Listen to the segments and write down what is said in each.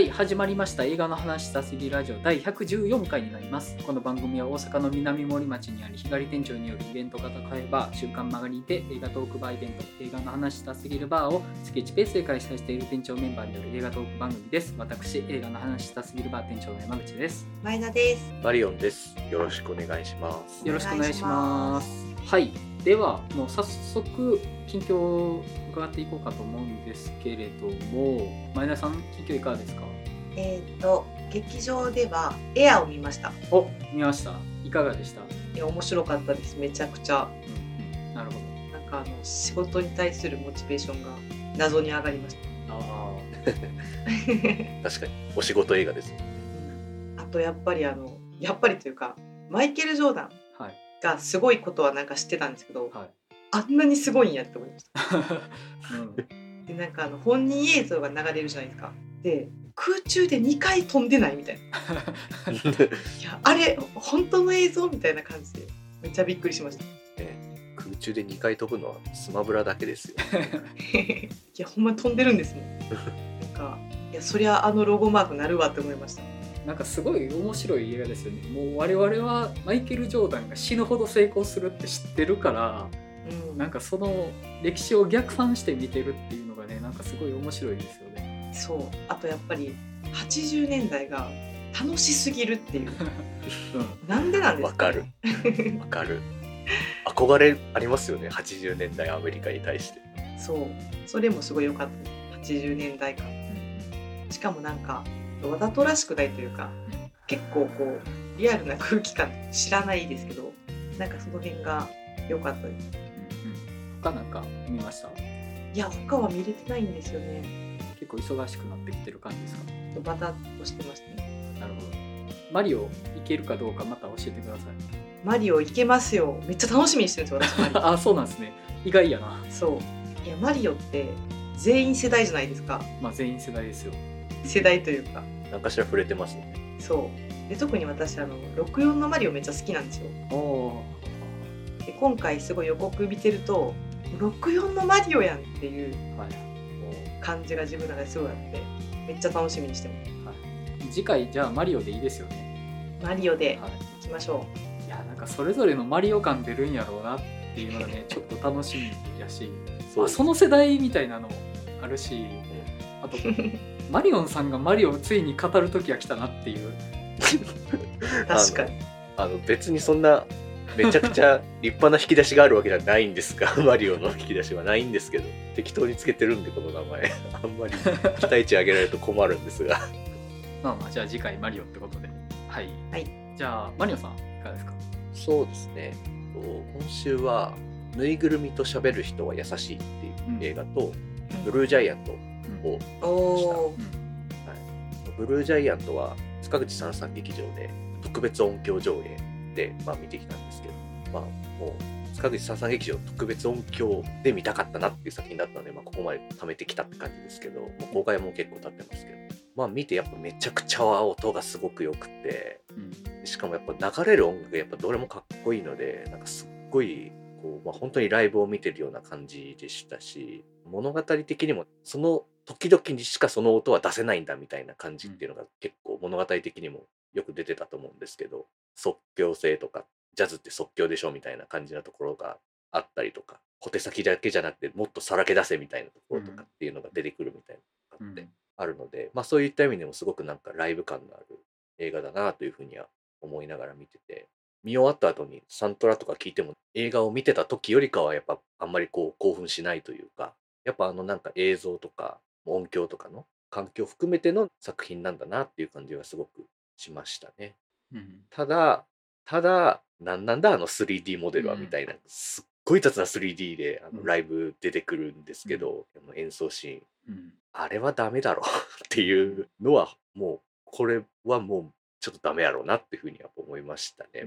はい始まりました。映画の話したすぎラジオ第114回になります。この番組は大阪の南森町にある日帰り店長によるイベント型会バー週刊曲がりにて映画トークバーイベント映画の話したすぎるバーを月1ペースで開催している店長メンバーによる映画トーク番組です。私映画の話したすぎるバー店長の山口です。前田です。マリオンです。よろしくお願いします。よろしくお願いします。はいではもう早速近況を伺っていこうかと思うんですけれども前田さん近況いかがですか？えっ、と劇場ではエアを見ました。お見ました。いかがでした、いや面白かったです。めちゃくちゃ。うんうん、なるほど。なんかあの仕事に対するモチベーションが謎に上がりました。あ 確かに。お仕事映画です。あとやっぱりあのやっぱりというかマイケル・ジョーダンがすごいことはなんか知ってたんですけど、はいあんなにすごいんやって思いました。うんでなんかあの本人映像が流れるじゃないですか。で空中で2回飛んでないみたいな。いやあれ本当の映像みたいな感じでめっちゃびっくりしました。空中で2回飛ぶのはスマブラだけですよ。いやほんま飛んでるんですもん。なんかいやそりゃあのロゴマークなるわって思いました。なんかすごい面白い映画ですよね。もう我々はマイケル・ジョーダンが死ぬほど成功するって知ってるからうん。なんかその歴史を逆算して見てるっていうのがねなんかすごい面白いですよね。そう。あとやっぱり80年代が楽しすぎるっていう。うん。なんでなんですわかる。わかる。憧れありますよね。80年代アメリカに対して。そう。それもすごい良かった。です80年代感しかもなんかわざとらしくないというか結構こうリアルな空気感知らないですけどなんかその辺が良かったです。他なんか見ました？いや他は見れてないんですよね。結構忙しくなってきてる感じですか？バタッとしてましたね。なるほど。マリオいけるかどうかまた教えてください。マリオいけますよ。めっちゃ楽しみにしてるんですよ私マリ あそうなんですね。意外やな。オそう。いやマリオって全員世代じゃないですか。まあ全員世代ですよ世代というか。何かしら触れてますね。そう。で特に私あの64のマリオめっちゃ好きなんですよ。で今回すごい予告見てると64のマリオやんっていうはい。感じが自分の中ですごいあってめっちゃ楽しみにしてます。次回じゃあマリオでいいですよね。マリオではい。行きましょいやなんかそれぞれのマリオ感出るんやろうなっていうのがね ちょっと楽しみやし。そその世代みたいなのあるし あとうマリオンさんがマリオをついに語る時が来たなっていう。確かに。あの別にそんなめちゃくちゃ立派な引き出しがあるわけじゃないんですが マリオの引き出しはないんですけど。適当につけてるんでこの名前。あんまり期待値上げられると困るんですが。まあまあじゃあ次回マリオってことで。はい、はい。じゃあマリオさんいかがですか？そうですね。と今週は「ぬいぐるみと喋る人は優しい」っていう映画と「ブルージャイアント」をおおうん。ブルージャイアントは塚口三三劇場で特別音響上映で、まあ、見てきたんですけど、まあ、もう塚口三三劇場特別音響で見たかったなっていう作品だったので、まあ、ここまで貯めてきたって感じですけど、もう公開も結構経ってますけど、まあ、見てやっぱめちゃくちゃ音がすごく良くてうん。しかもやっぱ流れる音楽がやっぱどれもかっこいいのでなんかすっごいこう、まあ、本当にライブを見てるような感じでしたし物語的にもその時々にしかその音は出せないんだみたいな感じっていうのが結構物語的にもよく出てたと思うんですけど即興性とかジャズって即興でしょみたいな感じなところがあったりとか小手先だけじゃなくてもっとさらけ出せみたいなところとかっていうのが出てくるみたいなのがあって、あるので、まあ、そういった意味でもすごくなんかライブ感のある映画だなというふうには思いながら見てて見終わった後にサントラとか聞いても映画を見てた時よりかはやっぱあんまりこう興奮しないというかやっぱあのなんか映像とか音響とかの環境を含めての作品なんだなっていう感じがすごくしましたね。うんただただなんなんだあの 3D モデルはみたいな、すっごい雑な 3D であうん。のライブ出てくるんですけど、あの演奏シーン。うん。あれはダメだろう っていうのはもうこれはもうちょっとダメやろうなっていうふうには思いましたね。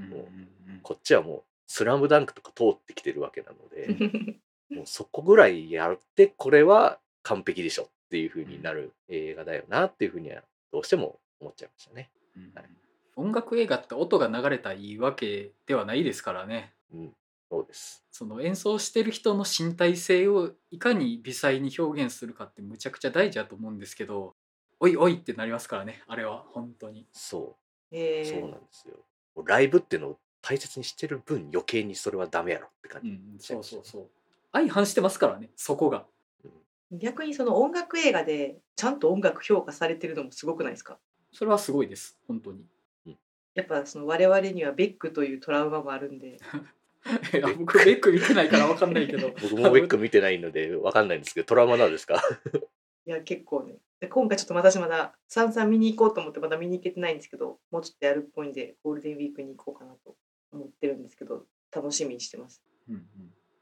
こっちはもう「スラムダンクとか通ってきてるわけなので もうそこぐらいやってこれは完璧でしょ。っていうふうになる映画だよなっていうふうにはどうしても思っちゃいましたね。うん。はい。音楽映画って音が流れたらいいわけではないですからね。うん、そうです。その演奏してる人の身体性をいかに微細に表現するかってむちゃくちゃ大事だと思うんですけどおいおいってなりますからねあれは本当に。そう。えそうなんですよ。ライブっていうのを大切にしてる分余計にそれはダメやろって感じ。うんそうそうそう。相反してますからねそこが逆にその音楽映画でちゃんと音楽評価されてるのもすごくないですか？それはすごいです。本当に。やっぱその我々にはベックというトラウマもあるんで。いや僕ベック見てないから分かんないけど。僕もベック見てないのでわかんないんですけどトラウマなんですか？いや結構ね。で今回ちょっと私まださんさん見に行こうと思ってまだ見に行けてないんですけどもうちょっとやるっぽいんでゴールデンウィークに行こうかなと思ってるんですけど楽しみにしてます。うんうん。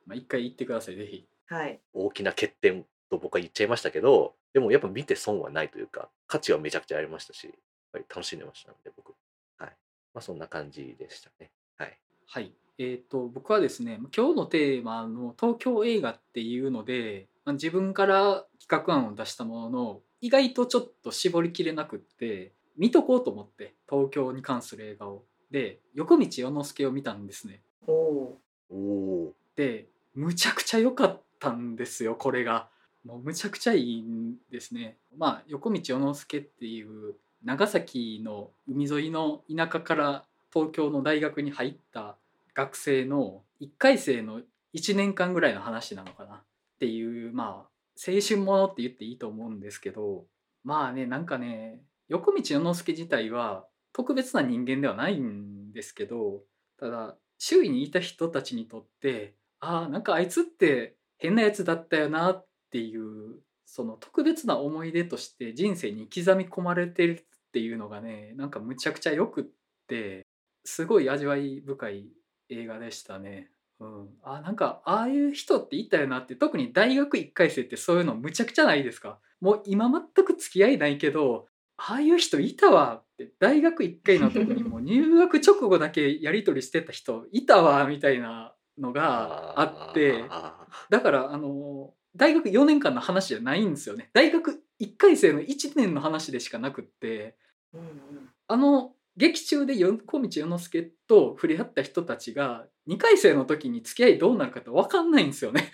まあ一回行ってくださいぜひ。はい。大きな欠点と僕は言っちゃいましたけどでもやっぱ見て損はないというか価値はめちゃくちゃありましたしやっぱり楽しんでましたので僕。はい。まあそんな感じでしたね。はい。はい。えー、と僕はですね今日のテーマの東京映画っていうのでまあ自分から企画案を出したものの意外とちょっと絞りきれなくって見とこうと思って東京に関する映画を。で横道世之助を見たんですね。おおおおでむちゃくちゃ良かったんですよこれがもうむちゃくちゃいいんですね。まあ横道世之助っていう長崎の海沿いの田舎から東京の大学に入った学生の1回生の1年間ぐらいの話なのかなっていうまあ青春ものって言っていいと思うんですけどまあねなんかね横道世之助自体は特別な人間ではないんですけどただ周囲にいた人たちにとってああなんかあいつって変なやつだったよなっていうその特別な思い出として人生に刻み込まれてるっていうのがねなんかむちゃくちゃよくってすごい味わい深い映画でしたね。うん、あなんかああいう人っていたよなって特に大学1回生ってそういうのむちゃくちゃないですか？もう今全く付き合いないけどああいう人いたわって大学1回の時にもう入学直後だけやり取りしてた人いたわみたいなのがあってあだからあの大学4年間の話じゃないんですよね大学1回生の1年の話でしかなくってうんうんあの劇中で横道世之助と触れ合った人たちが2回生の時に付き合いどうなるかって分かんないんですよね。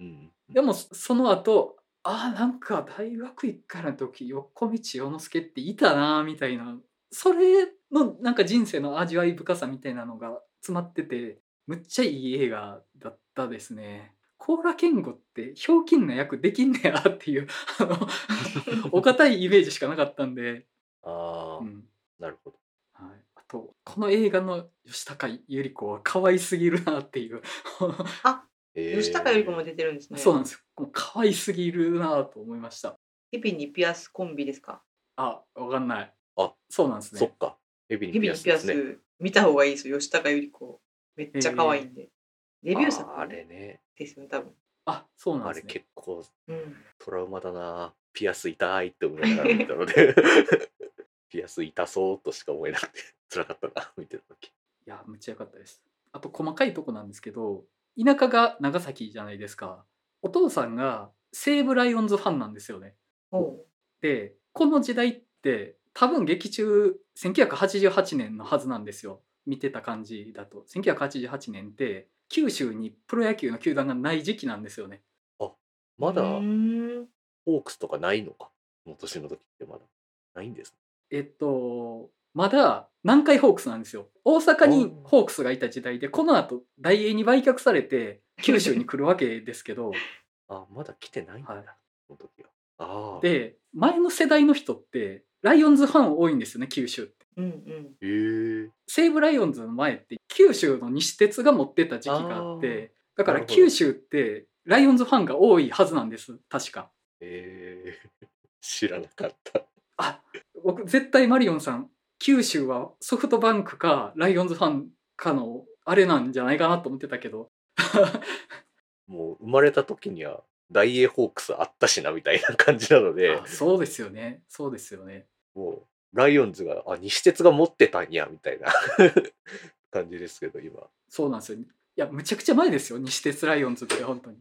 ーうんでもその後あーなんか大学1回の時横道世之助っていたなみたいなそれのなんか人生の味わい深さみたいなのが詰まっててむっちゃいい映画だったですね。コーラ健吾ってひょうきんな役できんねやっていう あの お堅いイメージしかなかったんで、ああ、うん。なるほど。はい、あとこの映画の吉高由里子は可愛すぎるなっていう。えー。吉高由里子も出てるんですね。そうなんですよ。もう可愛すぎるなと思いました。ヘビにピアスコンビですか？あわかんない。あそうなんですね。そっか。ヘビにヘビにピアスねス見た方がいいですよ。吉高由里子。めっちゃ可愛いんで、デビュー作あれね。ですよね多分。あそうなんあれですね。結構うん。トラウマだな。ピアス痛いって思いながら 見たので。ピアス痛そうとしか思えなくて辛かったな見てる時。いやむっちゃ良かったです。あと細かいとこなんですけど田舎が長崎じゃないですか。お父さんが西武ライオンズファンなんですよね。でこの時代って多分劇中1988年のはずなんですよ。見てた感じだと。1988年って九州にプロ野球の球団がない時期なんですよね。まだホークスとかないのか？この年の時ってまだ。ないんですね。えっとまだ南海ホークスなんですよ。大阪にホークスがいた時代でこの後大英に売却されて九州に来るわけですけど。あまだ来てないんだ、はい。この時は。ああで前の世代の人ってライオンズファン多いんですよね九州ってうんうん。へえ。西武ライオンズの前って九州の西鉄が持ってた時期があってだから九州ってライオンズファンが多いはずなんです確か。え。ー、知らなかった。あ僕絶対マリオンさん九州はソフトバンクかライオンズファンかのあれなんじゃないかなと思ってたけど。もう生まれた時には大英ホークスあったしなみたいな感じなので。あそうですよね。そうですよね。もうライオンズがあ西鉄が持ってたんやみたいな。感じですけど今。そうなんですよ。いやむちゃくちゃ前ですよ西鉄ライオンズって本当に。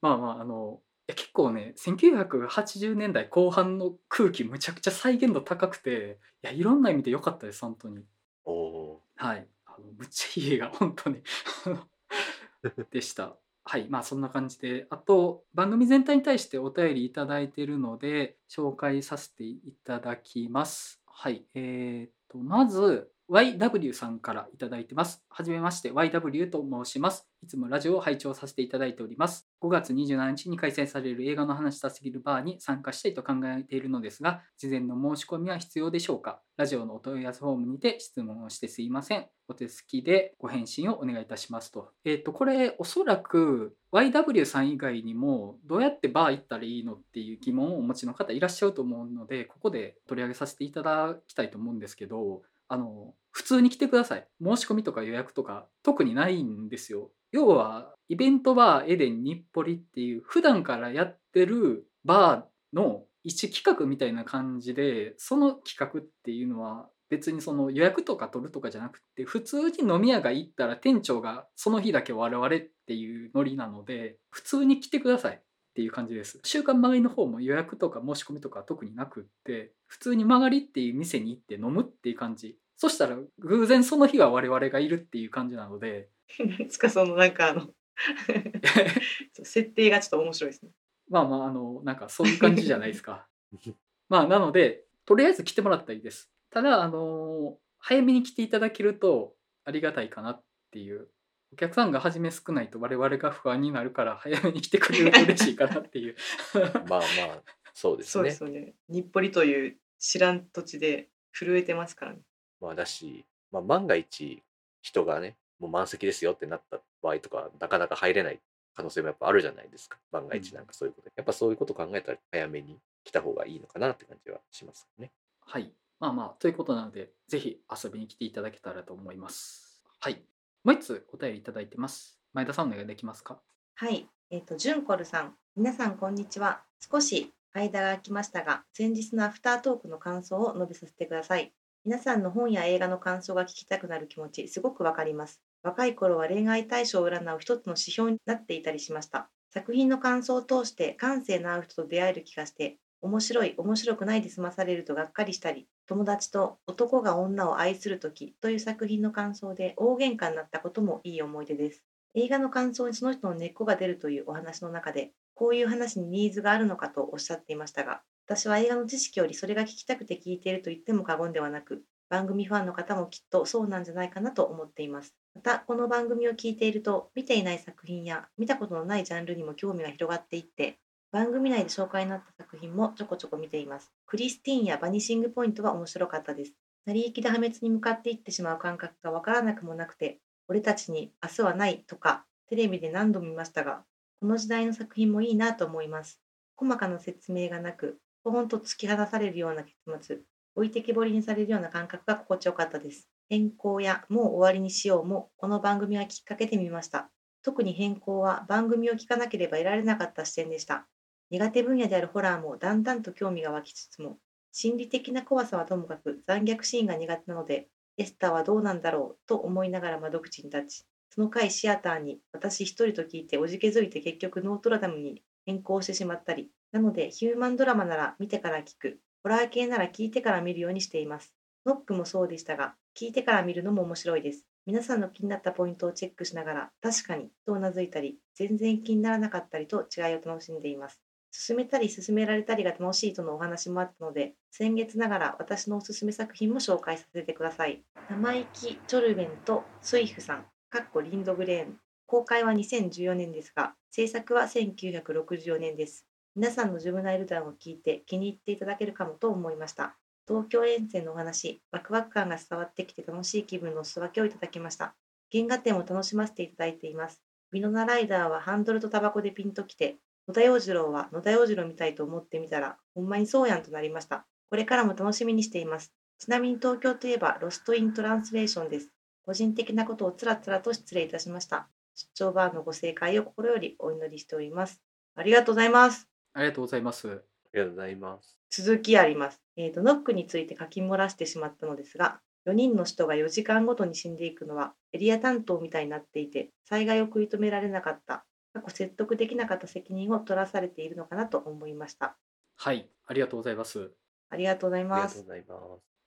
まあまああのいや結構ね1980年代後半の空気むちゃくちゃ再現度高くていやいろんな意味で良かったです本当に。おー。はい。あのむっちゃいい映画本当に。でしたはいまあそんな感じで。あと番組全体に対してお便り頂いてるので紹介させていただきます。はいえー、とまず YW さんからいただいてます。はじめまして YW と申します。いつもラジオを拝聴させていただいております。5月27日に開催される映画の話したすぎるバーに参加したいと考えているのですが、事前の申し込みは必要でしょうか？ラジオのお問い合わせフォームにて質問をしてすいません。お手すきでご返信をお願いいたしますと。えっ、と、これおそらく YW さん以外にもどうやってバー行ったらいいのっていう疑問をお持ちの方いらっしゃると思うので、ここで取り上げさせていただきたいと思うんですけど、あの普通に来てください。申し込みとか予約とか特にないんですよ。要はイベントバーエデン日暮里っていう普段からやってるバーの一企画みたいな感じでその企画っていうのは別にその予約とか取るとかじゃなくて普通に飲み屋が行ったら店長がその日だけ我々っていうノリなので普通に来てください。っていう感じです。週刊曲がりの方も予約とか申し込みとか特になくって普通に曲がりっていう店に行って飲むっていう感じ。そしたら偶然その日は我々がいるっていう感じなので。つかそのなんかあの 設定がちょっと面白いですね。まあまああのなんかそういう感じじゃないですか。まあなのでとりあえず来てもらったらいいです。ただあの早めに来ていただけるとありがたいかなっていうお客さんが初め少ないと我々が不安になるから早めに来てくれると 嬉しいかなっていうまあまあそうですそうでねすよね。日暮里という知らん土地で震えてますからね。まあだし、まあ、万が一人がねもう満席ですよってなった場合とかなかなか入れない可能性もやっぱあるじゃないですか万が一なんかそういうこと、やっぱそういうこと考えたら早めに来た方がいいのかなって感じはしますねはい。まあまあ、ということなので、ぜひ遊びに来ていただけたらと思います。はい。もう一つお便りいただいてます。前田さんお願いできますか？はい。えっ、と、ジュンコルさん。皆さん、こんにちは。少し間が空きましたが、先日のアフタートークの感想を述べさせてください。皆さんの本や映画の感想が聞きたくなる気持ち、すごくわかります。若い頃は恋愛対象を占う一つの指標になっていたりしました。作品の感想を通して感性の合う人と出会える気がして、面白い、面白くないで済まされるとがっかりしたり、友達と男が女を愛するときという作品の感想で大喧嘩になったこともいい思い出です。映画の感想にその人の根っこが出るというお話の中で、こういう話にニーズがあるのかとおっしゃっていましたが、私は映画の知識よりそれが聞きたくて聞いていると言っても過言ではなく、番組ファンの方もきっとそうなんじゃないかなと思っています。また、この番組を聞いていると、見ていない作品や見たことのないジャンルにも興味が広がっていって、番組内で紹介になった作品もちょこちょこ見ています。クリスティーンやバニシングポイントは面白かったです。成り行きで破滅に向かっていってしまう感覚がわからなくもなくて、俺たちに明日はないとか、テレビで何度も見ましたが、この時代の作品もいいなと思います。細かな説明がなく、ほんと突き放されるような結末、置いてけぼりにされるような感覚が心地よかったです。変更やもう終わりにしようも、この番組はきっかけで見ました。特に変更は番組を聞かなければ得られなかった視点でした。苦手分野であるホラーもだんだんと興味が湧きつつも、心理的な怖さはともかく残虐シーンが苦手なので、エスターはどうなんだろうと思いながら窓口に立ち、その回シアターに私一人と聞いておじけづいて結局ノートルダムに変更してしまったり、なのでヒューマンドラマなら見てから聞く、ホラー系なら聞いてから見るようにしています。ノックもそうでしたが、聞いてから見るのも面白いです。皆さんの気になったポイントをチェックしながら、確かにとうなずいたり、全然気にならなかったりと違いを楽しんでいます。勧めたり勧められたりが楽しいとのお話もあったので、僭越ながら私のおすすめ作品も紹介させてください。生意気チョルベンとスイフさん、かっこリンドグレーン。公開は2014年ですが、制作は1964年です。皆さんのジュブナイル弾を聞いて気に入っていただけるかもと思いました。東京遠征のお話、ワクワク感が伝わってきて楽しい気分のお裾分けをいただきました。原画展を楽しませていただいています。ビノナライダーはハンドルとタバコでピンときて、野田洋次郎は野田洋次郎みたいと思ってみたら、ほんまにそうやんとなりました。これからも楽しみにしています。ちなみに東京といえば、ロスト・イン・トランスレーションです。個人的なことをつらつらと失礼いたしました。出張バーのご正解を心よりお祈りしております。ありがとうございます。ありがとうございます。ありがとうございます。続きあります。えーと、ノックについて書き漏らしてしまったのですが、4人の人が4時間ごとに死んでいくのはエリア担当みたいになっていて、災害を食い止められなかった、過去説得できなかった責任を取らされているのかなと思いました。はい、ありがとうございます。ありがとうございます。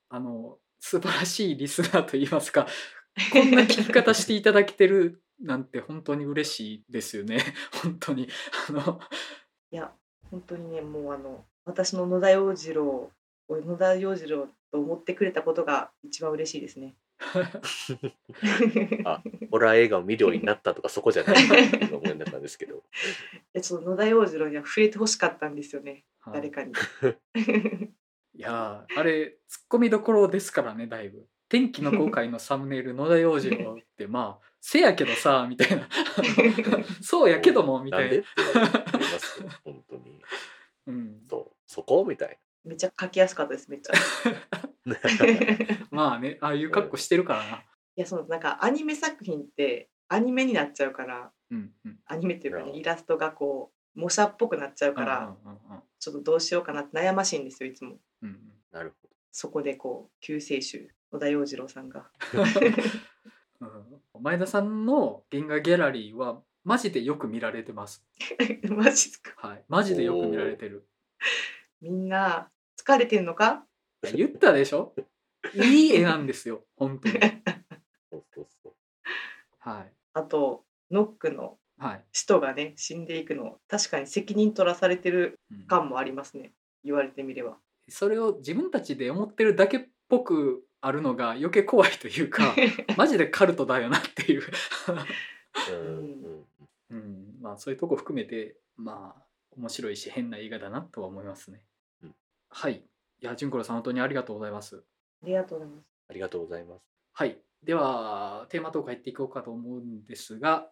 あの素晴らしいリスナーといいますか、こんな聞き方していただけてるなんて本当に嬉しいですよね 本当にあのいや本当にねもうあの私の野田洋次郎を野田洋次郎と思ってくれたことが一番嬉しいですね。あホラー映画を見るようになったとかそこじゃないかって思いだったんですけど。えちょっと野田洋次郎には触れてほしかったんですよね、はい。誰かに。いやーあれツッコミどころですからねだいぶ。天気の後悔のサムネイル野田洋次郎ってまあせやけどさみたいな。そうやけどもみたいな。ん。でってななりますよ本当に。うん、そうそこみたいめっちゃ書きやすかったですめっちゃ。なまあねああいう格好してるからな、いやそのなんかアニメ作品ってアニメになっちゃうからうんうん、アニメっていうかねうんイラストがこう模写っぽくなっちゃうかうらんうんうんちょっとどうしようかなって悩ましいんですよいつも。うんうんなるほそこでこう救世主野田洋次郎さんが。うん前田さんの原画ギャラリーはマジでよく見られてます。マジっすか？はい、マジでよく見られてる。みんな疲れてんのか？言ったでしょ？いい絵なんですよ、本当に。はい。あとノックのはい。人がね死んでいくの確かに責任取らされてるうん感もありますね言われてみれば。それを自分たちで思ってるだけっぽくあるのが余計怖いというか、マジでカルトだよなっていう。うんうんうん、まあそういうとこ含めて、まあ面白いし変な映画だなとは思いますね。うんはい。いや、純子郎さん本当にありがとうございます。ありがとうございます。ありがとうございますはい。では、テーマトーク入っていこうかと思うんですが、